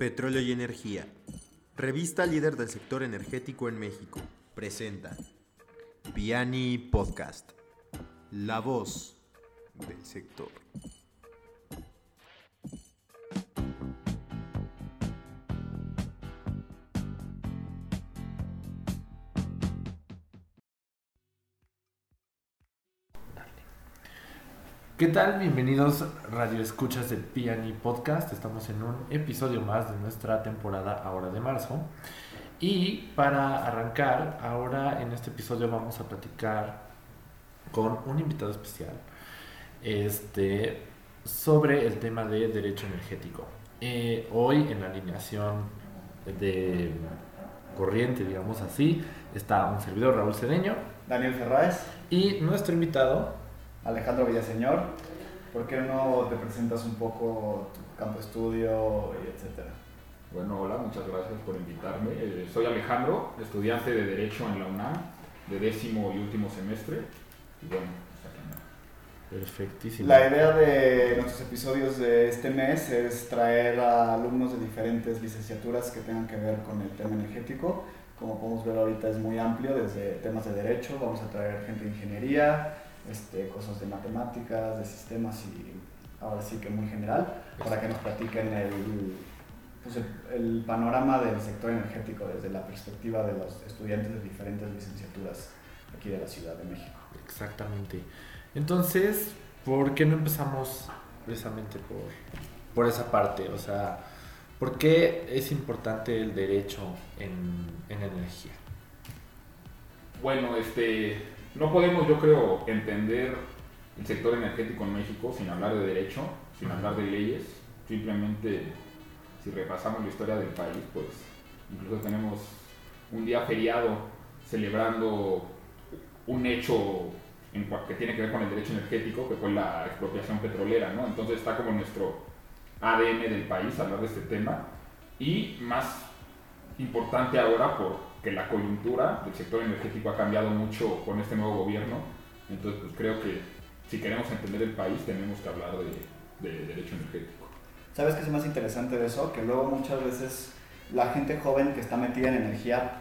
Petróleo y Energía. Revista líder del sector energético en México. Presenta Piani Podcast. La voz del sector. ¿Qué tal? Bienvenidos Radio Escuchas de Piani Podcast. Estamos en un episodio más de nuestra temporada ahora de marzo. Y para arrancar, ahora en este episodio vamos a platicar con un invitado especial este, sobre el tema de derecho energético. Eh, hoy en la alineación de corriente, digamos así, está un servidor Raúl Cedeño. Daniel Ferráez. Y nuestro invitado Alejandro Villaseñor. ¿Por qué no te presentas un poco tu campo de estudio y etcétera? Bueno, hola, muchas gracias por invitarme. Eh, soy Alejandro, estudiante de Derecho en la UNAM, de décimo y último semestre. Y bueno, pues Perfectísimo. La idea de nuestros episodios de este mes es traer a alumnos de diferentes licenciaturas que tengan que ver con el tema energético. Como podemos ver ahorita es muy amplio, desde temas de derecho, vamos a traer gente de ingeniería, este, cosas de matemáticas, de sistemas y ahora sí que muy general, para que nos platiquen pues el, el, panorama del sector energético desde la perspectiva de los estudiantes de diferentes licenciaturas aquí de la Ciudad de México. Exactamente. Entonces, ¿por qué no empezamos precisamente por, por esa parte? O sea, ¿por qué es importante el derecho en, en energía? Bueno, este, no podemos, yo creo, entender el sector energético en México sin hablar de derecho, sin hablar de leyes. Simplemente, si repasamos la historia del país, pues incluso tenemos un día feriado celebrando un hecho en que tiene que ver con el derecho energético, que fue la expropiación petrolera, ¿no? Entonces está como nuestro ADN del país hablar de este tema. Y más importante ahora por que la coyuntura del sector energético ha cambiado mucho con este nuevo gobierno. Entonces, pues creo que si queremos entender el país, tenemos que hablar de, de derecho energético. ¿Sabes qué es más interesante de eso? Que luego muchas veces la gente joven que está metida en energía,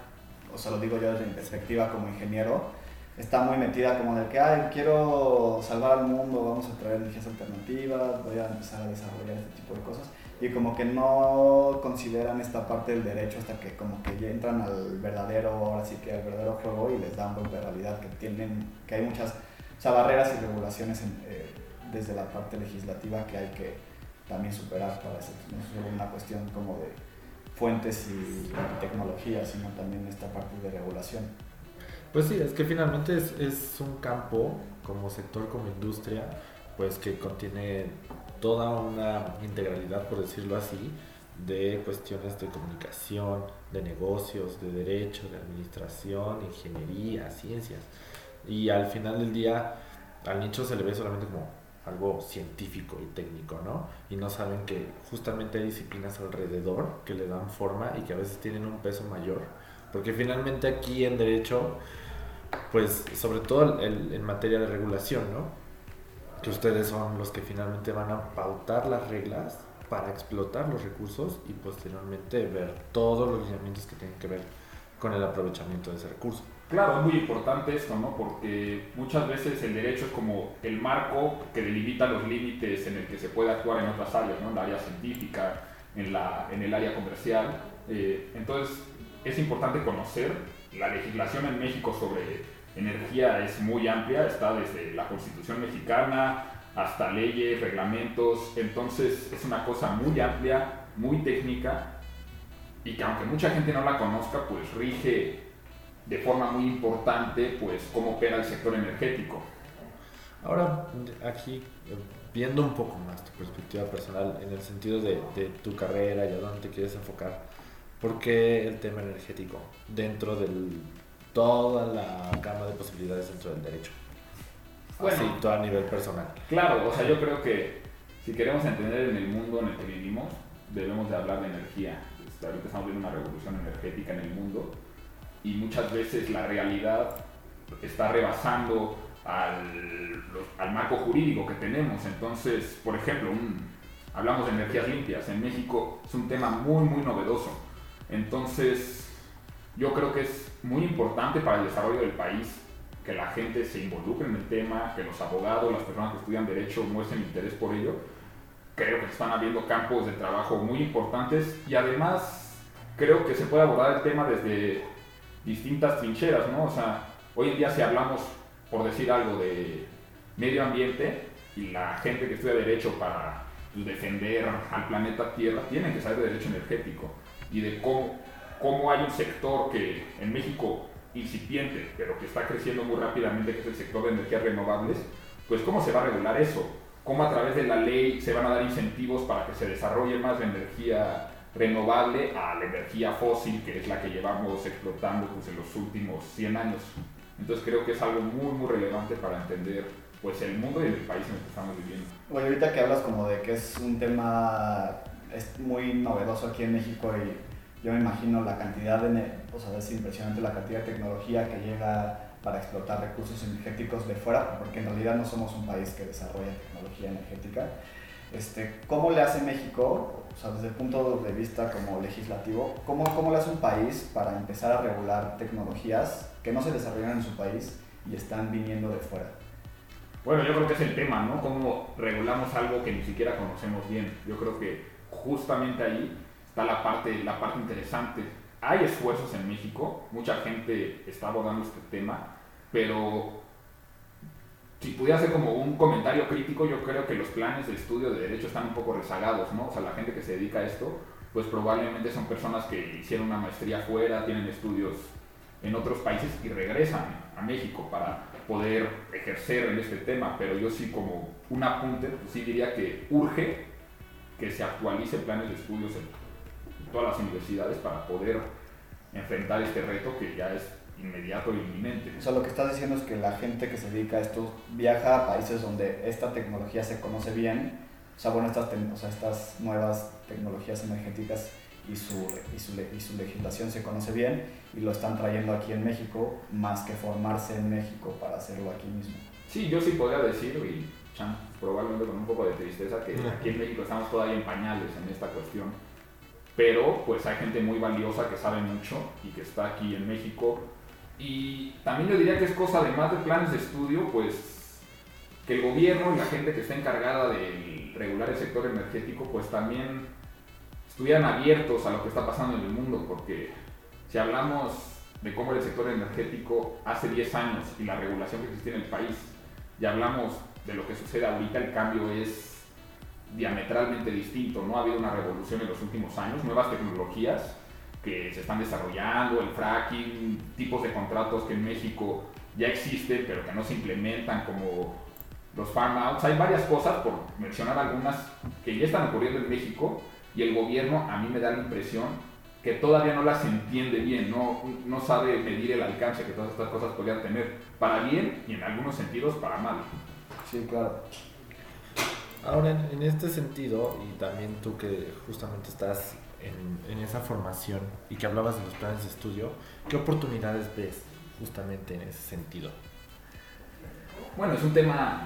o sea, lo digo yo desde mi perspectiva como ingeniero, está muy metida como de que, ay, quiero salvar al mundo, vamos a traer energías alternativas, voy a empezar a desarrollar este tipo de cosas y como que no consideran esta parte del derecho hasta que como que ya entran al verdadero, ahora sí que al verdadero juego y les dan golpe de realidad que tienen, que hay muchas o barreras y regulaciones eh, desde la parte legislativa que hay que también superar para eso. No es solo una cuestión como de fuentes y tecnología, sino también esta parte de regulación. Pues sí, es que finalmente es, es un campo como sector, como industria, pues que contiene toda una integralidad, por decirlo así, de cuestiones de comunicación, de negocios, de derecho, de administración, ingeniería, ciencias. Y al final del día, al nicho se le ve solamente como algo científico y técnico, ¿no? Y no saben que justamente hay disciplinas alrededor que le dan forma y que a veces tienen un peso mayor. Porque finalmente aquí en derecho, pues sobre todo en materia de regulación, ¿no? Que ustedes son los que finalmente van a pautar las reglas para explotar los recursos y posteriormente ver todos los lineamientos que tienen que ver con el aprovechamiento de ese recurso. Claro, es muy importante esto, ¿no? Porque muchas veces el derecho es como el marco que delimita los límites en el que se puede actuar en otras áreas, ¿no? En la área científica, en, la, en el área comercial. Eh, entonces, es importante conocer la legislación en México sobre energía es muy amplia, está desde la Constitución mexicana hasta leyes, reglamentos, entonces es una cosa muy amplia, muy técnica y que aunque mucha gente no la conozca, pues rige de forma muy importante pues cómo opera el sector energético. Ahora, aquí viendo un poco más tu perspectiva personal en el sentido de, de tu carrera y a dónde te quieres enfocar, ¿por qué el tema energético dentro del toda la gama de posibilidades dentro del derecho. Bueno, Así, todo a nivel personal. Claro, o sea, yo creo que si queremos entender en el mundo en el que vivimos, debemos de hablar de energía. Este, ahorita estamos viendo una revolución energética en el mundo y muchas veces la realidad está rebasando al, al marco jurídico que tenemos. Entonces, por ejemplo, un, hablamos de energías limpias. En México es un tema muy, muy novedoso. Entonces, yo creo que es muy importante para el desarrollo del país que la gente se involucre en el tema, que los abogados, las personas que estudian derecho muestren interés por ello. Creo que están habiendo campos de trabajo muy importantes y además creo que se puede abordar el tema desde distintas trincheras, ¿no? O sea, hoy en día si hablamos, por decir algo, de medio ambiente y la gente que estudia derecho para defender al planeta Tierra, tienen que saber de derecho energético y de cómo, cómo hay un sector que en México incipiente, pero que está creciendo muy rápidamente, que es el sector de energías renovables, pues cómo se va a regular eso, cómo a través de la ley se van a dar incentivos para que se desarrolle más la energía renovable a la energía fósil, que es la que llevamos explotando pues, en los últimos 100 años. Entonces creo que es algo muy, muy relevante para entender pues, el mundo y el país en el que estamos viviendo. Bueno, ahorita que hablas como de que es un tema es muy novedoso aquí en México y yo me imagino la cantidad de, o sea, es impresionante la cantidad de tecnología que llega para explotar recursos energéticos de fuera, porque en realidad no somos un país que desarrolla tecnología energética. Este, ¿Cómo le hace México, o sea, desde el punto de vista como legislativo, cómo, cómo le hace un país para empezar a regular tecnologías que no se desarrollan en su país y están viniendo de fuera? Bueno, yo creo que es el tema, ¿no? Cómo regulamos algo que ni siquiera conocemos bien. Yo creo que justamente ahí está la parte, la parte interesante. Hay esfuerzos en México, mucha gente está abordando este tema, pero si pudiera hacer como un comentario crítico, yo creo que los planes de estudio de derecho están un poco rezagados, ¿no? O sea, la gente que se dedica a esto, pues probablemente son personas que hicieron una maestría fuera, tienen estudios en otros países y regresan a México para poder ejercer en este tema, pero yo sí como un apunte, pues sí diría que urge que se actualice planes de estudios en todas las universidades para poder enfrentar este reto que ya es inmediato e inminente. O sea, lo que estás diciendo es que la gente que se dedica a esto viaja a países donde esta tecnología se conoce bien, o sea, bueno, estas, o sea, estas nuevas tecnologías energéticas y su, y, su, y su legislación se conoce bien y lo están trayendo aquí en México más que formarse en México para hacerlo aquí mismo. Sí, yo sí podría decir, y chan, probablemente con un poco de tristeza, que aquí en México estamos todavía en pañales en esta cuestión. Pero pues hay gente muy valiosa que sabe mucho y que está aquí en México. Y también yo diría que es cosa, además de planes de estudio, pues que el gobierno y la gente que está encargada de regular el sector energético, pues también estuvieran abiertos a lo que está pasando en el mundo, porque si hablamos de cómo era el sector energético hace 10 años y la regulación que existía en el país, y hablamos de lo que sucede ahorita, el cambio es diametralmente distinto, no ha habido una revolución en los últimos años, nuevas tecnologías, que se están desarrollando, el fracking, tipos de contratos que en México ya existen pero que no se implementan como los farm outs. Hay varias cosas, por mencionar algunas, que ya están ocurriendo en México y el gobierno a mí me da la impresión que todavía no las entiende bien, no, no sabe medir el alcance que todas estas cosas podrían tener, para bien y en algunos sentidos para mal. Sí, claro. Ahora, en, este sentido, y también tú que justamente estás en, esa formación y que hablabas de los planes de estudio, ¿qué oportunidades ves justamente en ese sentido? Bueno, es un tema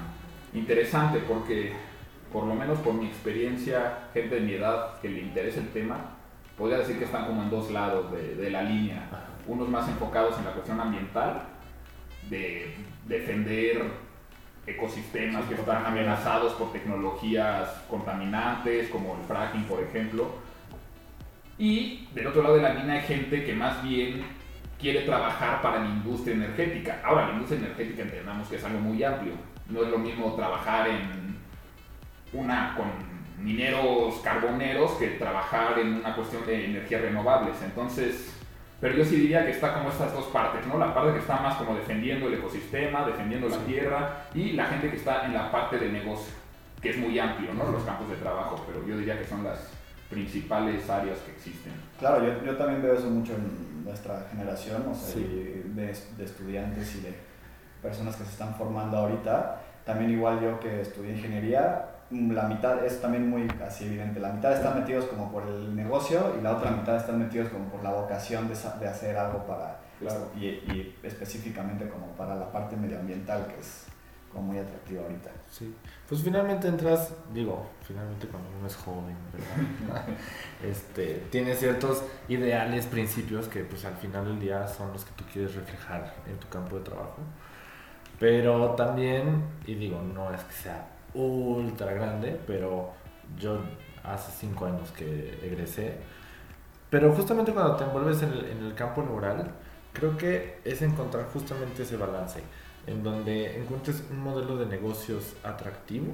interesante porque, por lo menos por mi experiencia, gente de mi edad que le interesa el tema, podría decir que están como en dos lados de, de la línea. Unos más enfocados en la cuestión ambiental, de defender ecosistemas que están amenazados por tecnologías contaminantes como el fracking, por ejemplo, y del otro lado de la línea hay gente que más bien quiere trabajar para la industria energética. Ahora, la industria energética entendamos que es algo muy amplio. No es lo mismo trabajar en una con mineros carboneros que trabajar en una cuestión de energías renovables. Entonces, pero yo sí diría que está como estas dos partes, ¿no? La parte que está más como defendiendo el ecosistema, defendiendo la tierra y la gente que está en la parte de negocio, que es muy amplio, ¿no? Los campos de trabajo, pero yo diría que son las principales áreas que existen. Claro, yo, yo también veo eso mucho en nuestra generación, o sea, de, de, estudiantes y de personas que se están formando ahorita. También igual yo que estudié ingeniería, la mitad es también muy así evidente. La mitad están metidos como por el negocio y la otra mitad están metidos como por la vocación de, de hacer algo para, y, y, específicamente como para la parte medioambiental, que es como muy atractiva ahorita. Sí, pues finalmente entras, digo, finalmente cuando uno es joven, ¿verdad? este, tiene ciertos ideales, principios que pues al final del día son los que tú quieres reflejar en tu campo de trabajo. Pero también, y digo, no es que sea ultra grande, pero yo hace cinco años que egresé, pero justamente cuando te envuelves en el, en el campo laboral, creo que es encontrar justamente ese balance en donde encuentres un modelo de negocios atractivo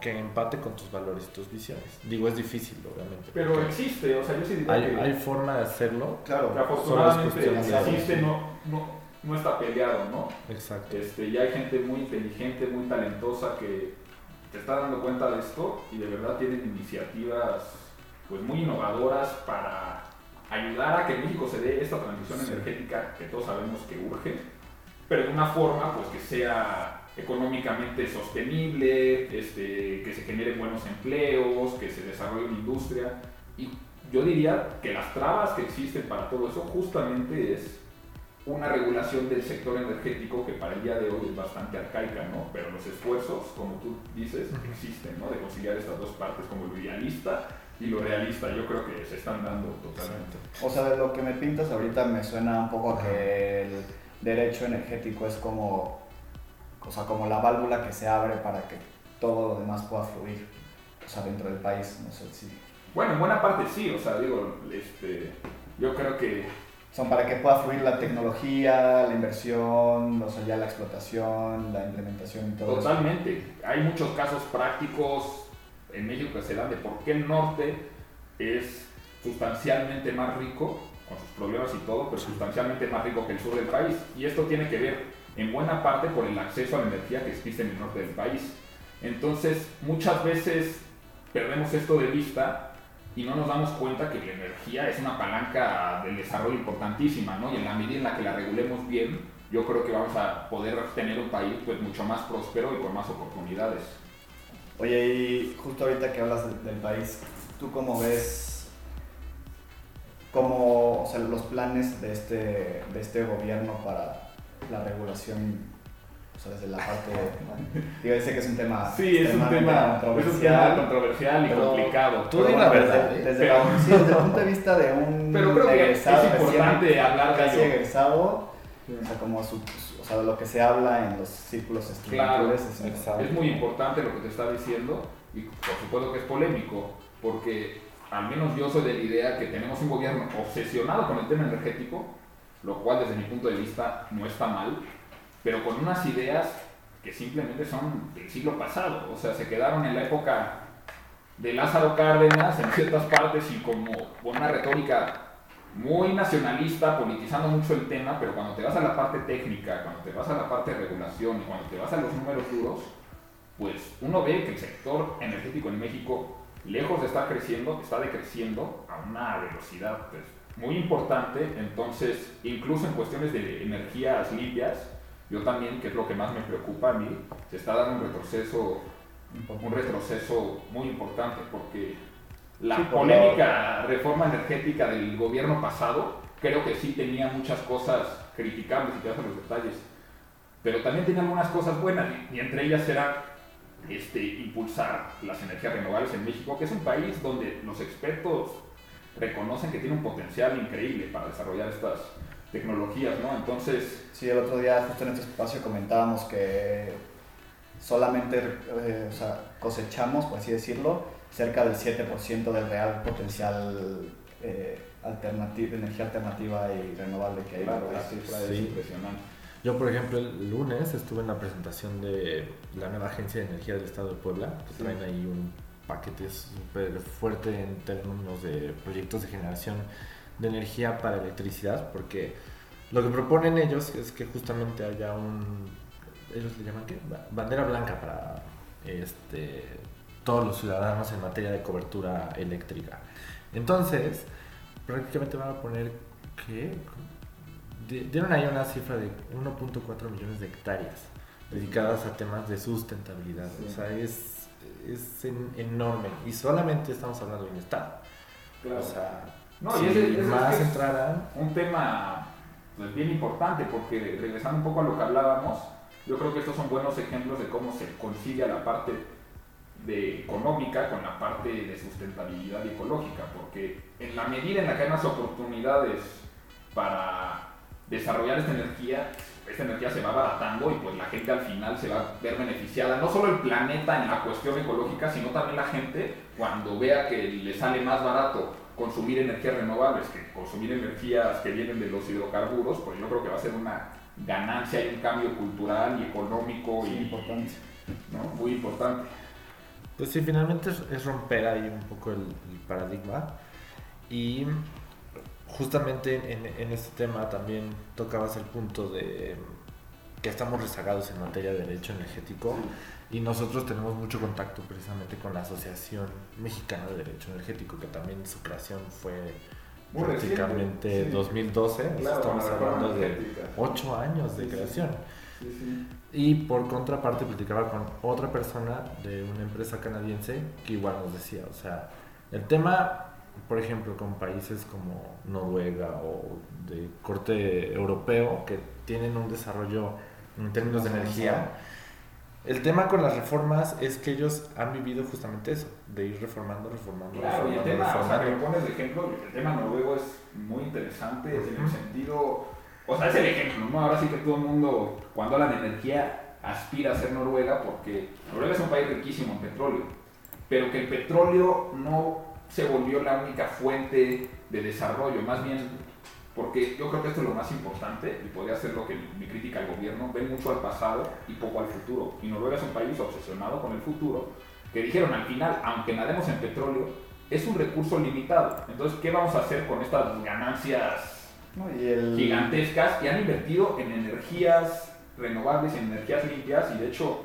que empate con tus valores y tus visiones. Digo, es difícil, obviamente. Pero existe, o sea, yo sí diría hay, que... hay forma de hacerlo. Claro, afortunadamente existe, no, no, no está peleado, ¿no? Exacto. Este, ya hay gente muy inteligente, muy talentosa que te está dando cuenta de esto y de verdad tienen iniciativas pues muy innovadoras para ayudar a que México se dé esta transición energética que todos sabemos que urge pero de una forma pues, que sea económicamente sostenible, este, que se generen buenos empleos, que se desarrolle una industria. Y yo diría que las trabas que existen para todo eso justamente es una regulación del sector energético que para el día de hoy es bastante arcaica, ¿no? Pero los esfuerzos, como tú dices, existen, ¿no? De conciliar estas dos partes, como lo idealista y lo realista, yo creo que se están dando totalmente. O sea, de lo que me pintas ahorita me suena un poco a que el derecho energético es como, o sea, como la válvula que se abre para que todo lo demás pueda fluir, o sea, dentro del país, no sé si... Bueno, en buena parte sí, o sea, digo, este, yo creo que... Son para que pueda fluir la tecnología, la inversión, o sea, ya la explotación, la implementación y todo Totalmente. Eso. Hay muchos casos prácticos en México que se dan de por qué el norte es sustancialmente más rico con sus problemas y todo, pero sustancialmente más rico que el sur del país. Y esto tiene que ver en buena parte por el acceso a la energía que existe en el norte del país. Entonces, muchas veces perdemos esto de vista y no nos damos cuenta que la energía es una palanca del desarrollo importantísima, ¿no? Y en la medida en la que la regulemos bien, yo creo que vamos a poder tener un país pues mucho más próspero y con más oportunidades. Oye, y justo ahorita que hablas del país, ¿tú cómo ves como o sea, los planes de este, de este gobierno para la regulación, o sea, desde la parte, yo sé que es un tema, sí, es un tema controversial, controversial y complicado. Tú di la verdad. Desde, desde, el punto de vista de un pero creo que es importante hablar de egresado, o sea, como su, o sea, lo que se habla en los círculos estudiantiles. Claro, es, es muy importante lo que te está diciendo y por supuesto que es polémico, porque al menos yo soy de la idea que tenemos un gobierno obsesionado con el tema energético, lo cual desde mi punto de vista no está mal, pero con unas ideas que simplemente son del siglo pasado, o sea, se quedaron en la época de Lázaro Cárdenas en ciertas partes y como con una retórica muy nacionalista, politizando mucho el tema, pero cuando te vas a la parte técnica, cuando te vas a la parte de regulación y cuando te vas a los números duros, pues uno ve que el sector energético en México lejos de estar creciendo, está decreciendo a una velocidad pues, muy importante. Entonces, incluso en cuestiones de energías limpias, yo también, que es lo que más me preocupa a mí, se está dando un retroceso, un retroceso muy importante, porque la polémica reforma energética del gobierno pasado, creo que sí tenía muchas cosas criticables y te hacen los detalles, pero también tenía algunas cosas buenas, y, y entre ellas era este, impulsar las energías renovables en México, que es un país donde los expertos reconocen que tiene un potencial increíble para desarrollar estas tecnologías, ¿no? Entonces... Sí, el otro día justo en este espacio comentábamos que solamente eh, o sea, cosechamos, por así decirlo, cerca del 7% del real potencial eh, de energía alternativa y renovable que hay. Claro, la cifra es impresionante. Yo, por ejemplo, el lunes estuve en la presentación de la nueva Agencia de Energía del Estado de Puebla, que traen ahí un paquete súper fuerte en términos de proyectos de generación de energía para electricidad, porque lo que proponen ellos es que justamente haya un, ellos le llaman qué, bandera blanca para este, todos los ciudadanos en materia de cobertura eléctrica. Entonces, prácticamente van a poner, ¿qué? dieron ahí una cifra de 1.4 millones de hectáreas dedicadas a temas de sustentabilidad. O sea, es, es enorme. Y solamente estamos hablando de un estado. O sea, no, y más entrarán. Un tema pues, bien importante, porque regresando un poco a lo que hablábamos, yo creo que estos son buenos ejemplos de cómo se concilia la parte de económica con la parte de sustentabilidad ecológica, porque en la medida en la que hay más oportunidades para desarrollar esta energía, esta energía se va abaratando y pues la gente al final se va a ver beneficiada, no solo el planeta en la cuestión ecológica, sino también la gente cuando vea que le sale más barato consumir energías renovables que consumir energías que vienen de los hidrocarburos, pues yo creo que va a ser una ganancia y un cambio cultural y económico y importante. muy importante. Pues sí, finalmente es, romper ahí un poco el, paradigma. Y justamente en, en, este tema también tocabas el punto de que estamos rezagados en materia de derecho energético y nosotros tenemos mucho contacto precisamente con la Asociación Mexicana de Derecho Energético, que también su creación fue prácticamente 2012, estamos hablando de 8 años de creación. Y por contraparte platicaba con otra persona de una empresa canadiense que igual nos decía, o sea, el tema, por ejemplo, con países como Noruega o de corte europeo que tienen un desarrollo en términos de energía, el tema con las reformas es que ellos han vivido justamente eso, de ir reformando, reformando, reformando. Y el tema, o sea, que pones de ejemplo, el tema noruego es muy interesante en el sentido o sea, es el ejemplo, ¿no? Ahora sí que todo el mundo, cuando habla de energía, aspira a ser Noruega porque Noruega es un país riquísimo en petróleo, pero que el petróleo no se volvió la única fuente de desarrollo, más bien porque yo creo que esto es lo más importante y podría ser lo que mi crítica al gobierno, ven mucho al pasado y poco al futuro. Y Noruega es un país obsesionado con el futuro, que dijeron al final, aunque nademos en petróleo, es un recurso limitado. Entonces, ¿qué vamos a hacer con estas ganancias gigantescas y han invertido en energías renovables, en energías limpias y de hecho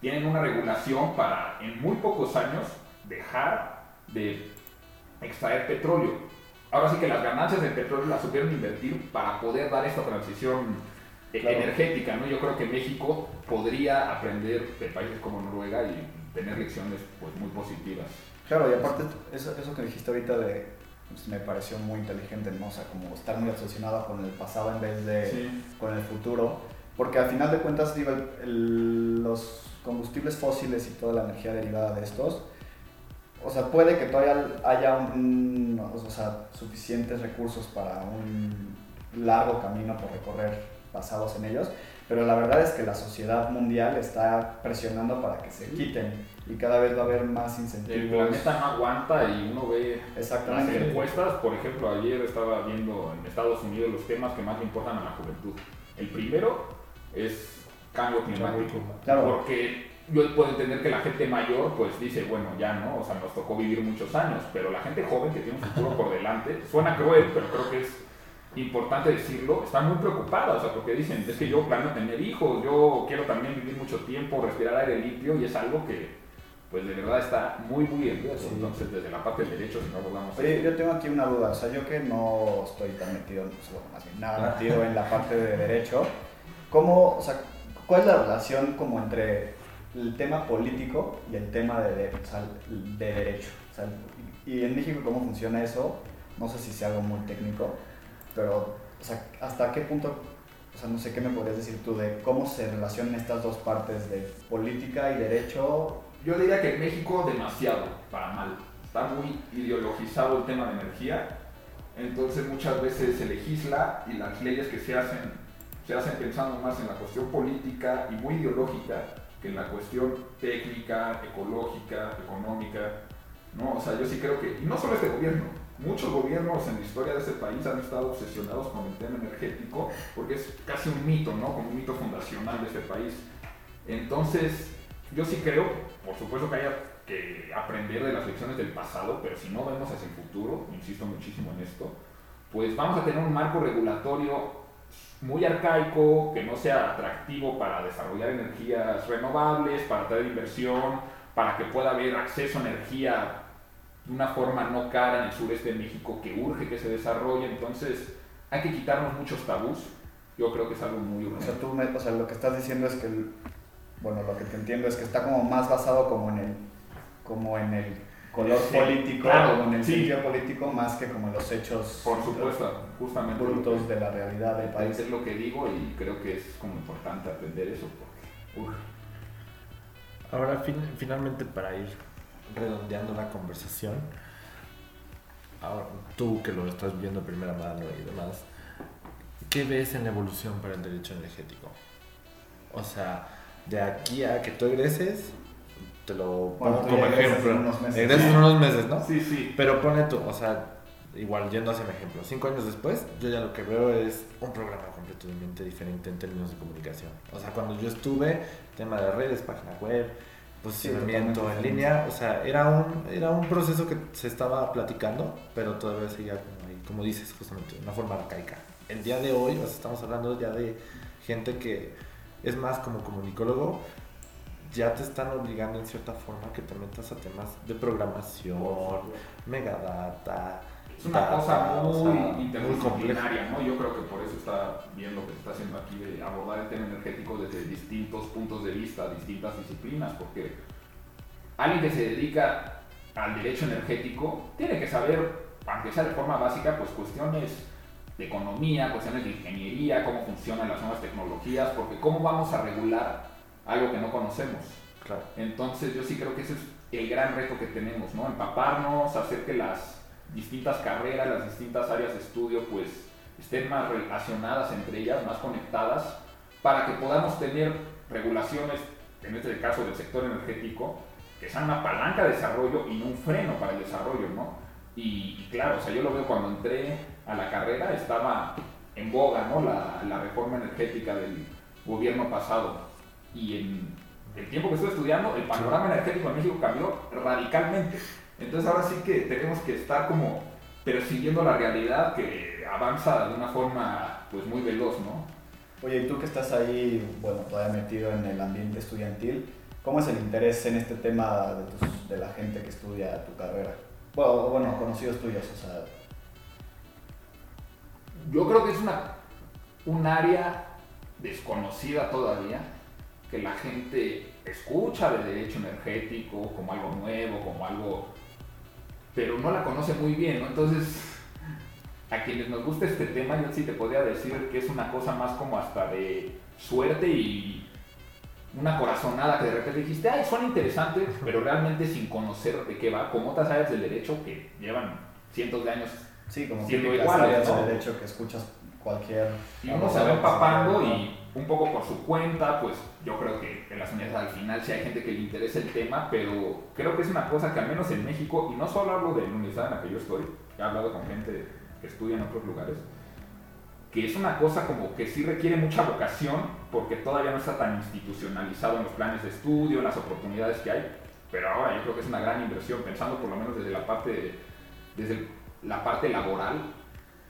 tienen una regulación para en muy pocos años dejar de extraer petróleo. Ahora sí que las ganancias del petróleo las supieron invertir para poder dar esta transición energética. ¿no? Yo creo que México podría aprender de países como Noruega y tener lecciones pues, muy positivas. Claro, y aparte eso, eso que dijiste ahorita de pues, me pareció muy inteligente, ¿no? O sea, como estar muy obsesionado con el pasado en vez de con el futuro. Porque al final de cuentas, digo, los combustibles fósiles y toda la energía derivada de estos, o sea, puede que todavía haya un, o sea, suficientes recursos para un largo camino por recorrer basados en ellos, pero la verdad es que la sociedad mundial está presionando para que se quiten y cada vez va a haber más incentivos. El planeta no aguanta y uno ve Exactamente. las encuestas, por ejemplo, ayer estaba viendo en Estados Unidos los temas que más le importan a la juventud. El primero es cambio climático, claro. porque yo puedo entender que la gente mayor pues dice, bueno, ya no, o sea, nos tocó vivir muchos años, pero la gente joven que tiene un futuro por delante, suena cruel, pero creo que es importante decirlo, están muy preocupadas, o sea, porque dicen, es que yo planeo tener hijos, yo quiero también vivir mucho tiempo, respirar aire limpio, y es algo que, pues de verdad está muy, muy en riesgo. Entonces, desde la parte del derecho, si no abordamos... Oye, yo tengo aquí una duda, o sea, yo que no estoy tan metido, pues, más bien nada metido en la parte de derecho, ¿cómo, o sea, cuál es la relación como entre el tema político y el tema de, de, de derecho? O sea, y en México, ¿cómo funciona eso? No sé si sea algo muy técnico, pero, o sea, ¿hasta qué punto, o sea, no sé qué me podrías decir tú de cómo se relacionan estas dos partes de política y derecho? Yo diría que en México demasiado, para mal. Está muy ideologizado el tema de energía, entonces muchas veces se legisla y las leyes que se hacen se hacen pensando más en la cuestión política y muy ideológica que en la cuestión técnica, ecológica, económica. ¿no? O sea, yo sí creo que, y no solo este gobierno, Muchos gobiernos en la historia de ese país han estado obsesionados con el tema energético porque es casi un mito, ¿no? Como un mito fundacional de ese país. Entonces, yo sí creo, por supuesto que haya que aprender de las lecciones del pasado, pero si no vemos hacia el futuro, insisto muchísimo en esto, pues vamos a tener un marco regulatorio muy arcaico, que no sea atractivo para desarrollar energías renovables, para traer inversión, para que pueda haber acceso a energía de una forma no cara en el sureste de México que urge que se desarrolle. Entonces, hay que quitarnos muchos tabús. Yo creo que es algo muy urgente. O sea, tú me, o sea, lo que estás diciendo es que, bueno, lo que te entiendo es que está como más basado como en el, como en el color político, como en el sentido político, más que como en los hechos. Por supuesto, justamente. Frutos de la realidad del país. Es lo que digo y creo que es como importante aprender eso, porque Uf. Ahora, fin- finalmente, para ir redondeando la conversación, ahora, tú que lo estás viendo a primera mano y demás, ¿qué ves en la evolución para el derecho energético? O sea, de aquí a que tú egreses, te lo Bueno, pongo como ejemplo. en unos meses. Egresas en unos meses, ¿no? Sí, sí. Pero pone tú, o sea, igual yendo hacia mi ejemplo, cinco años después, yo ya lo que veo es un programa completamente diferente en términos de comunicación. O sea, cuando yo estuve, tema de redes, página web, posicionamiento totalmente en línea, o sea, era un, era un proceso que se estaba platicando, pero todavía seguía como ahí, como dices, justamente, de una forma arcaica. El día de hoy, o sea, estamos hablando ya de gente que es más como comunicólogo, ya te están obligando en cierta forma que te metas a temas de programación, megadata. Es una data, cosa o muy sea, muy compleja. interdisciplinaria, ¿no? Yo creo que por eso está bien lo que se está haciendo aquí de abordar el tema energético desde distintos puntos de vista, distintas disciplinas, porque alguien que se dedica al derecho energético tiene que saber, aunque sea de forma básica, pues cuestiones de economía, cuestiones de ingeniería, cómo funcionan las nuevas tecnologías, porque cómo vamos a regular algo que no conocemos. Claro. Entonces yo sí creo que ese es el gran reto que tenemos, ¿no? Empaparnos, hacer que las distintas carreras, las distintas áreas de estudio, pues estén más relacionadas entre ellas, más conectadas, para que podamos tener regulaciones, en este caso del sector energético, que sean una palanca de desarrollo y no un freno para el desarrollo, ¿no? Y, y claro, o sea, yo lo veo cuando entré a la carrera, estaba en boga, ¿no? La, la reforma energética del gobierno pasado. Y en el tiempo que estuve estudiando, el panorama energético en México cambió radicalmente. Entonces ahora sí que tenemos que estar como persiguiendo la realidad que avanza de una forma pues muy veloz, ¿no? Oye, y tú que estás ahí, bueno, todavía metido en el ambiente estudiantil, ¿cómo es el interés en este tema de, tus- de la gente que estudia tu carrera? Bueno, bueno, conocidos tuyos, o sea, Yo creo que es una, un área desconocida todavía, que la gente escucha de derecho energético como algo nuevo, como algo... pero no la conoce muy bien, ¿no? Entonces, a quienes nos gusta este tema, yo sí te podría decir que es una cosa más como hasta de suerte y una corazonada que de repente dijiste, ay, suena interesante, pero realmente sin conocer de qué va, como otras áreas del derecho que llevan cientos de años sí, como Siendo iguales, áreas ¿no? de derecho que escuchas cualquier... Y uno se va empapando y un poco por su cuenta, pues yo creo que en las universidades al final sí hay gente que le interesa el tema, pero creo que es una cosa que al menos en México, y no solo hablo de la universidad en la que yo estoy, he hablado con gente que estudia en otros lugares, que es una cosa como que sí requiere mucha vocación porque todavía no está tan institucionalizado en los planes de estudio, en las oportunidades que hay, pero ahora yo creo que es una gran inversión, pensando por lo menos desde la parte, desde la parte laboral,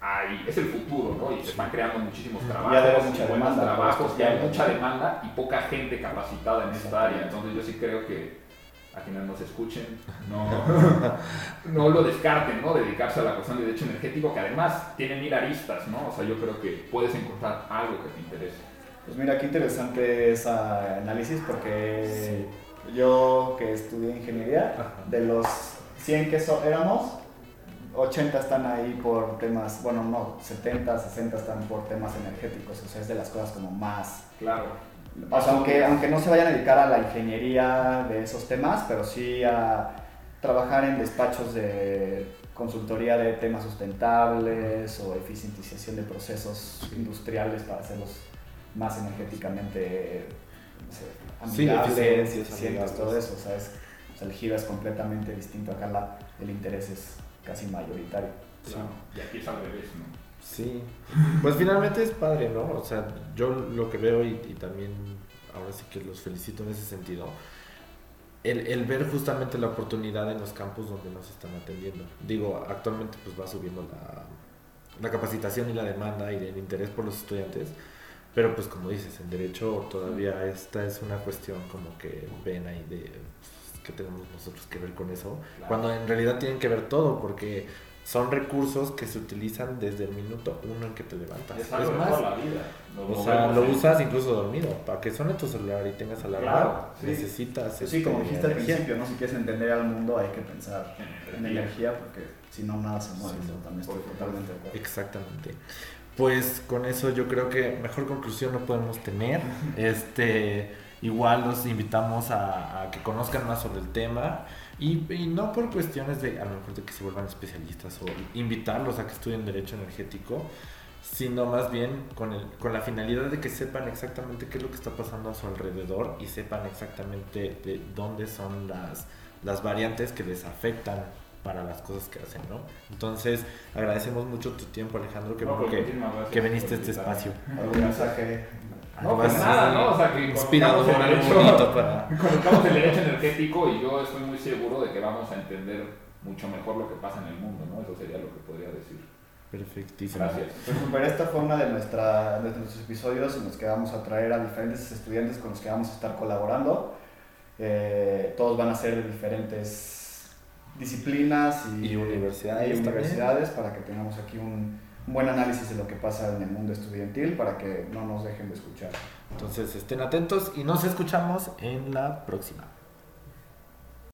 hay, es el futuro, ¿no? Y se están creando muchísimos trabajos, ya debe mucha y buenos demanda trabajos, ya hay mucha demanda y poca gente capacitada en esta área, entonces yo sí creo que a quienes nos escuchen no, no lo descarten, ¿no? Dedicarse a la cuestión de derecho energético, que además tiene mil aristas, ¿no? O sea, yo creo que puedes encontrar algo que te interese. Pues mira, qué interesante ese análisis porque yo que estudié ingeniería, de los 100 que so- éramos, 80 están ahí por temas, bueno, no, 70, 60 están por temas energéticos, o sea, es de las cosas como más... Claro. O sea, aunque, aunque no se vayan a dedicar a la ingeniería de esos temas, pero sí a trabajar en despachos de consultoría de temas sustentables o eficientización de procesos industriales para hacerlos más energéticamente no sé, amigables, eficientes, todo eso. O sea, es- o sea, el giro es completamente distinto. Acá la- el interés es casi mayoritario. Sí. Y aquí es al revés, ¿no? Sí, pues finalmente es padre, ¿no? O sea, yo lo que veo y, y también ahora sí que los felicito en ese sentido, el, el ver justamente la oportunidad en los campos donde nos están atendiendo. Digo, actualmente pues va subiendo la, la capacitación y la demanda y el interés por los estudiantes, pero pues como dices, en derecho todavía esta es una cuestión como que ven ahí de pues, que tenemos nosotros que ver con eso, Claro. cuando en realidad tienen que ver todo, porque son recursos que se utilizan desde el minuto uno en que te levantas. Es Es algo de más, toda la vida. Lo- o sea, lo usas incluso dormido. Para que suene tu celular y tengas alarma, Claro, sí. necesitas. Sí, este, como dijiste al principio, ¿no? si quieres entender al mundo hay que pensar en en energía porque si no nada se mueve. Sí, ¿no? También estoy totalmente de acuerdo. Exactamente. Pues con eso yo creo que mejor conclusión no podemos tener. Este, igual los invitamos a, a que conozcan más sobre el tema y, y, no por cuestiones de a lo mejor de que se vuelvan especialistas o invitarlos a que estudien derecho energético, sino más bien con, el, con la finalidad de que sepan exactamente qué es lo que está pasando a su alrededor y sepan exactamente de dónde son las, las variantes que les afectan para las cosas que hacen, ¿no? Entonces, agradecemos mucho tu tiempo, Alejandro, que, No, pues, que, muchísimas gracias que viniste a este espacio. ¿Algún mensaje? No, pues nada, ¿no? O sea, que inspirado conozcamos por el algo derecho- bonito para... Conozcamos el derecho energético y yo estoy muy seguro de que vamos a entender mucho mejor lo que pasa en el mundo, ¿no? Eso sería lo que podría decir. Perfectísimo. Gracias. Pues super, esta fue una de, nuestra, de nuestros episodios en los que vamos a traer a diferentes estudiantes con los que vamos a estar colaborando. Eh, todos van a ser de diferentes disciplinas y, Y universidades y universidades para que tengamos aquí un, un buen análisis de lo que pasa en el mundo estudiantil para que no nos dejen de escuchar. Entonces, estén atentos y nos escuchamos en la próxima.